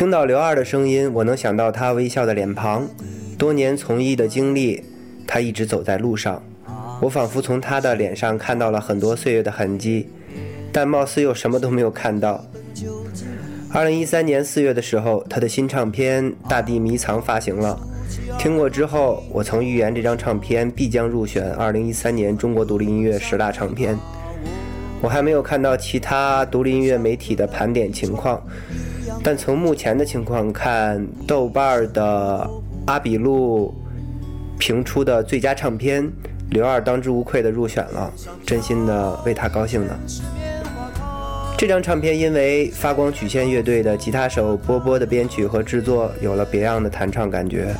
听到刘二的声音，我能想到他微笑的脸庞，多年从艺的经历，他一直走在路上。我仿佛从他的脸上看到了很多岁月的痕迹，但貌似又什么都没有看到。二零一三年四月的时候，他的新唱片《大地迷藏》发行了。听过之后，我曾预言这张唱片必将入选二零一三年中国独立音乐十大唱片。我还没有看到其他独立音乐媒体的盘点情况，但从目前的情况看，豆瓣的阿比路评出的最佳唱片，刘二当之无愧的入选了，真心的为他高兴呢。这张唱片因为发光曲线乐队的吉他手波波的编曲和制作，有了别样的弹唱感觉，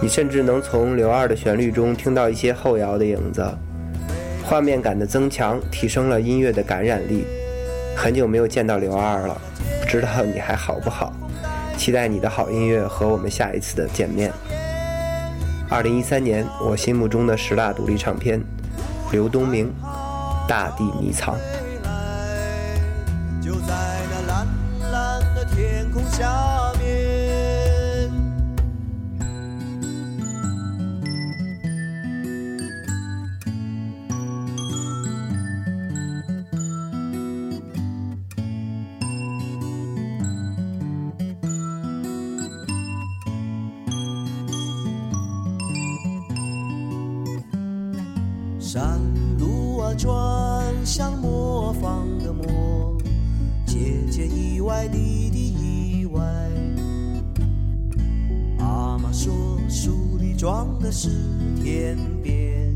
你甚至能从刘二的旋律中听到一些后摇的影子。画面感的增强提升了音乐的感染力。很久没有见到刘二了，知道你还好不好？期待你的好音乐和我们下一次的见面。二零一三年，我心目中的十大独立唱片，刘东明，《大地迷藏》。就在那蓝蓝的天空下。山路啊，转向磨坊的磨，姐姐意外，弟弟意外。阿妈说，书里装的是天边，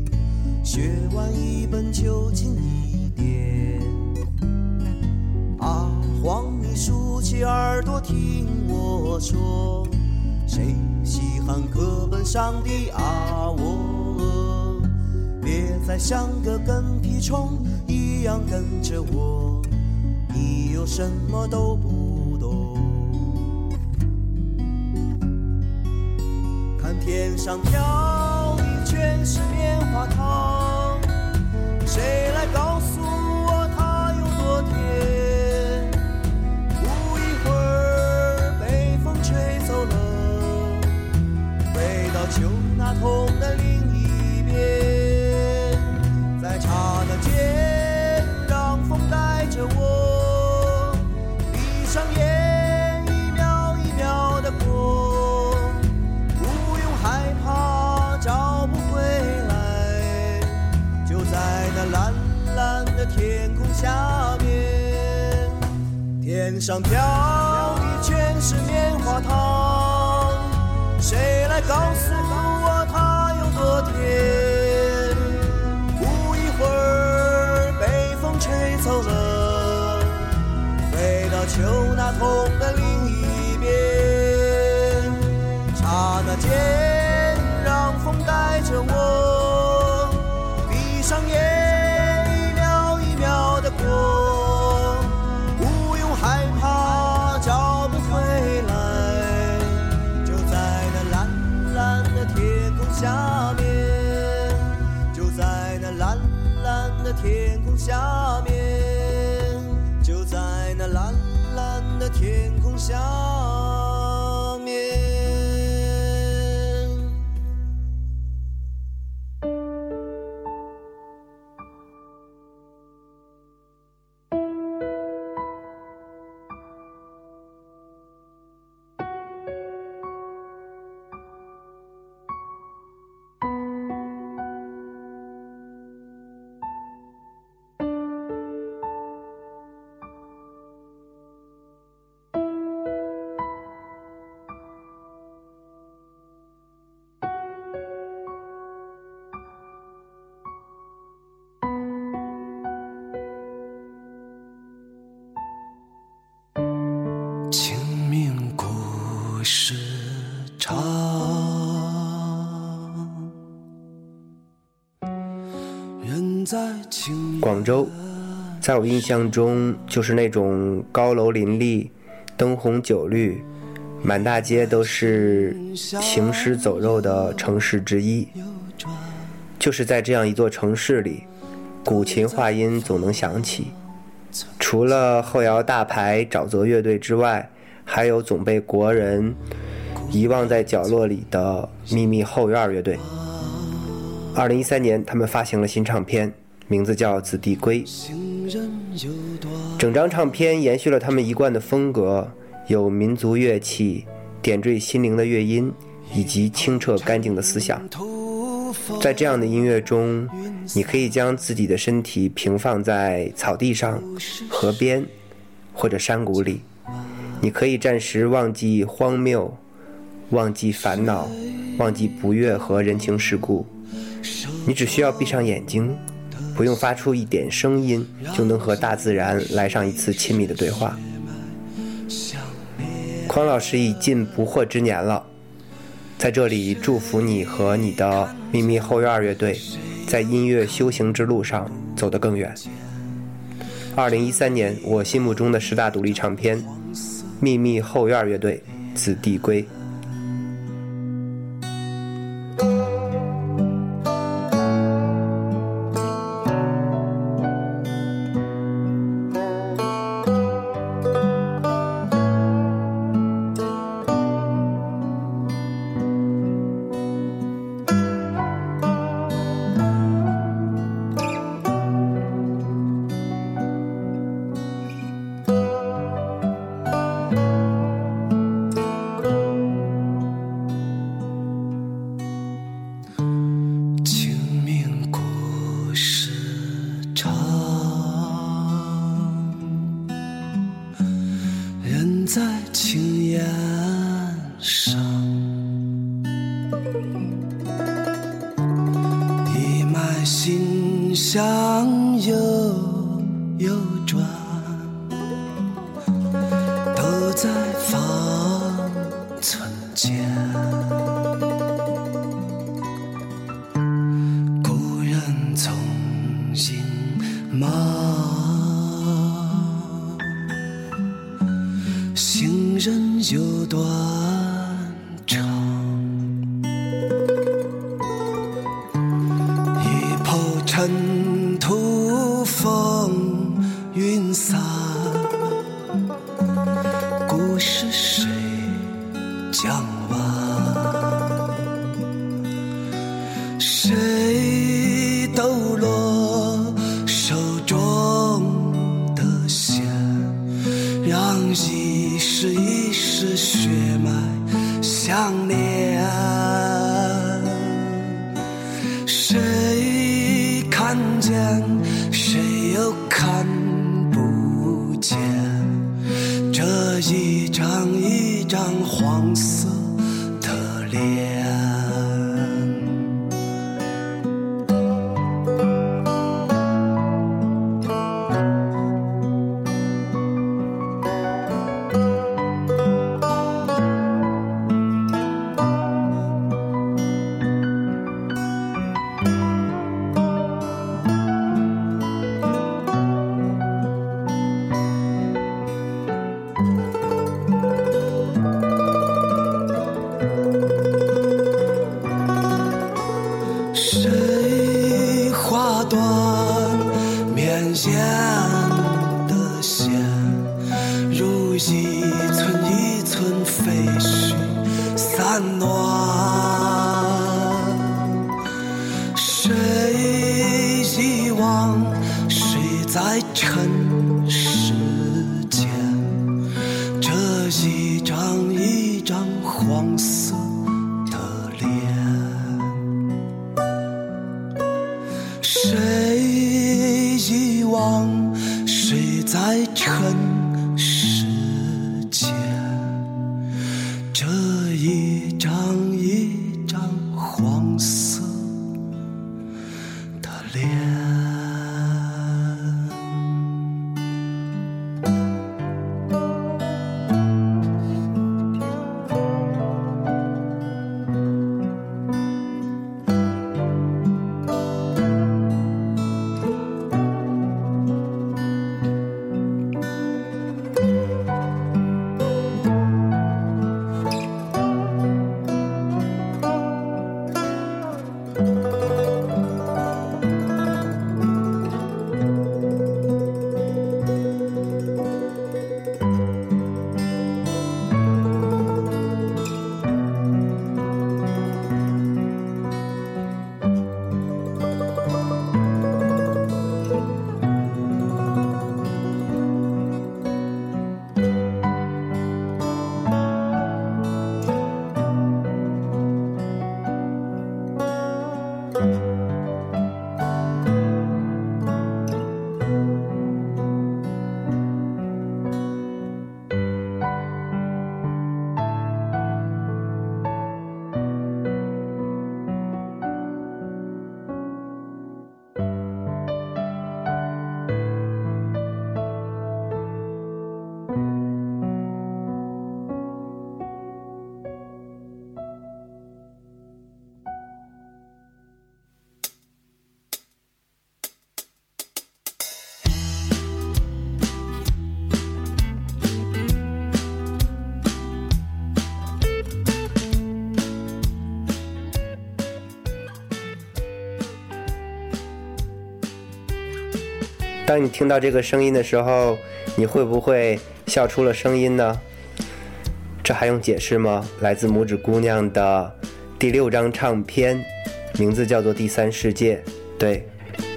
学完一本就近一点。阿黄，你竖起耳朵听我说，谁稀罕课本上的啊我？别再像个跟屁虫一样跟着我，你又什么都不懂。看天上飘的全是棉花糖，谁来告诉我它有多甜？不一会儿被风吹走了，回到秋那桶的里下面，天上飘的全是棉花糖，谁来告诉我它有多甜？不一会儿被风吹走了，飞到秋那头的天空下面就在那蓝蓝的天空下广州，在我印象中就是那种高楼林立、灯红酒绿、满大街都是行尸走肉的城市之一。就是在这样一座城市里，古琴话音总能响起，除除了后摇大牌沼泽乐队之外，还有总被国人遗忘在角落里的秘密后院乐队。二零一三年，他们发行了新唱片，名字叫《子弟归》。整张唱片延续了他们一贯的风格，有民族乐器、点缀心灵的乐音，以及清澈干净的思想。在这样的音乐中，你可以将自己的身体平放在草地上、河边或者山谷里。你可以暂时忘记荒谬，忘记烦恼，忘记不悦和人情世故。你只需要闭上眼睛，不用发出一点声音，就能和大自然来上一次亲密的对话。匡老师已近不惑之年了。在这里祝福你和你的秘密后院乐队，在音乐修行之路上走得更远。二零一三年，我心目中的十大独立唱片，《秘密后院乐队》《子弟归》。在。间谁又看不见？这一张一张黄色在沉。当你听到这个声音的时候，你会不会笑出了声音呢？这还用解释吗？来自拇指姑娘的第六张唱片，名字叫做《第三世界》。对，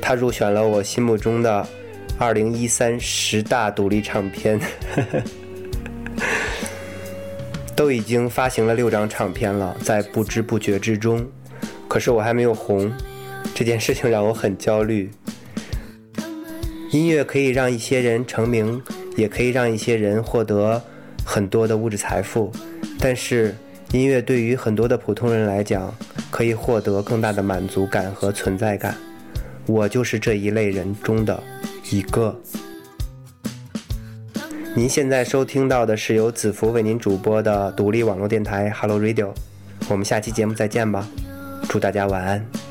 它入选了我心目中的二零一三十大独立唱片。都已经发行了六张唱片了，在不知不觉之中，可是我还没有红，这件事情让我很焦虑。音乐可以让一些人成名，也可以让一些人获得很多的物质财富，但是音乐对于很多的普通人来讲，可以获得更大的满足感和存在感。我就是这一类人中的一个。您现在收听到的是由子福为您主播的独立网络电台 Hello Radio，我们下期节目再见吧，祝大家晚安。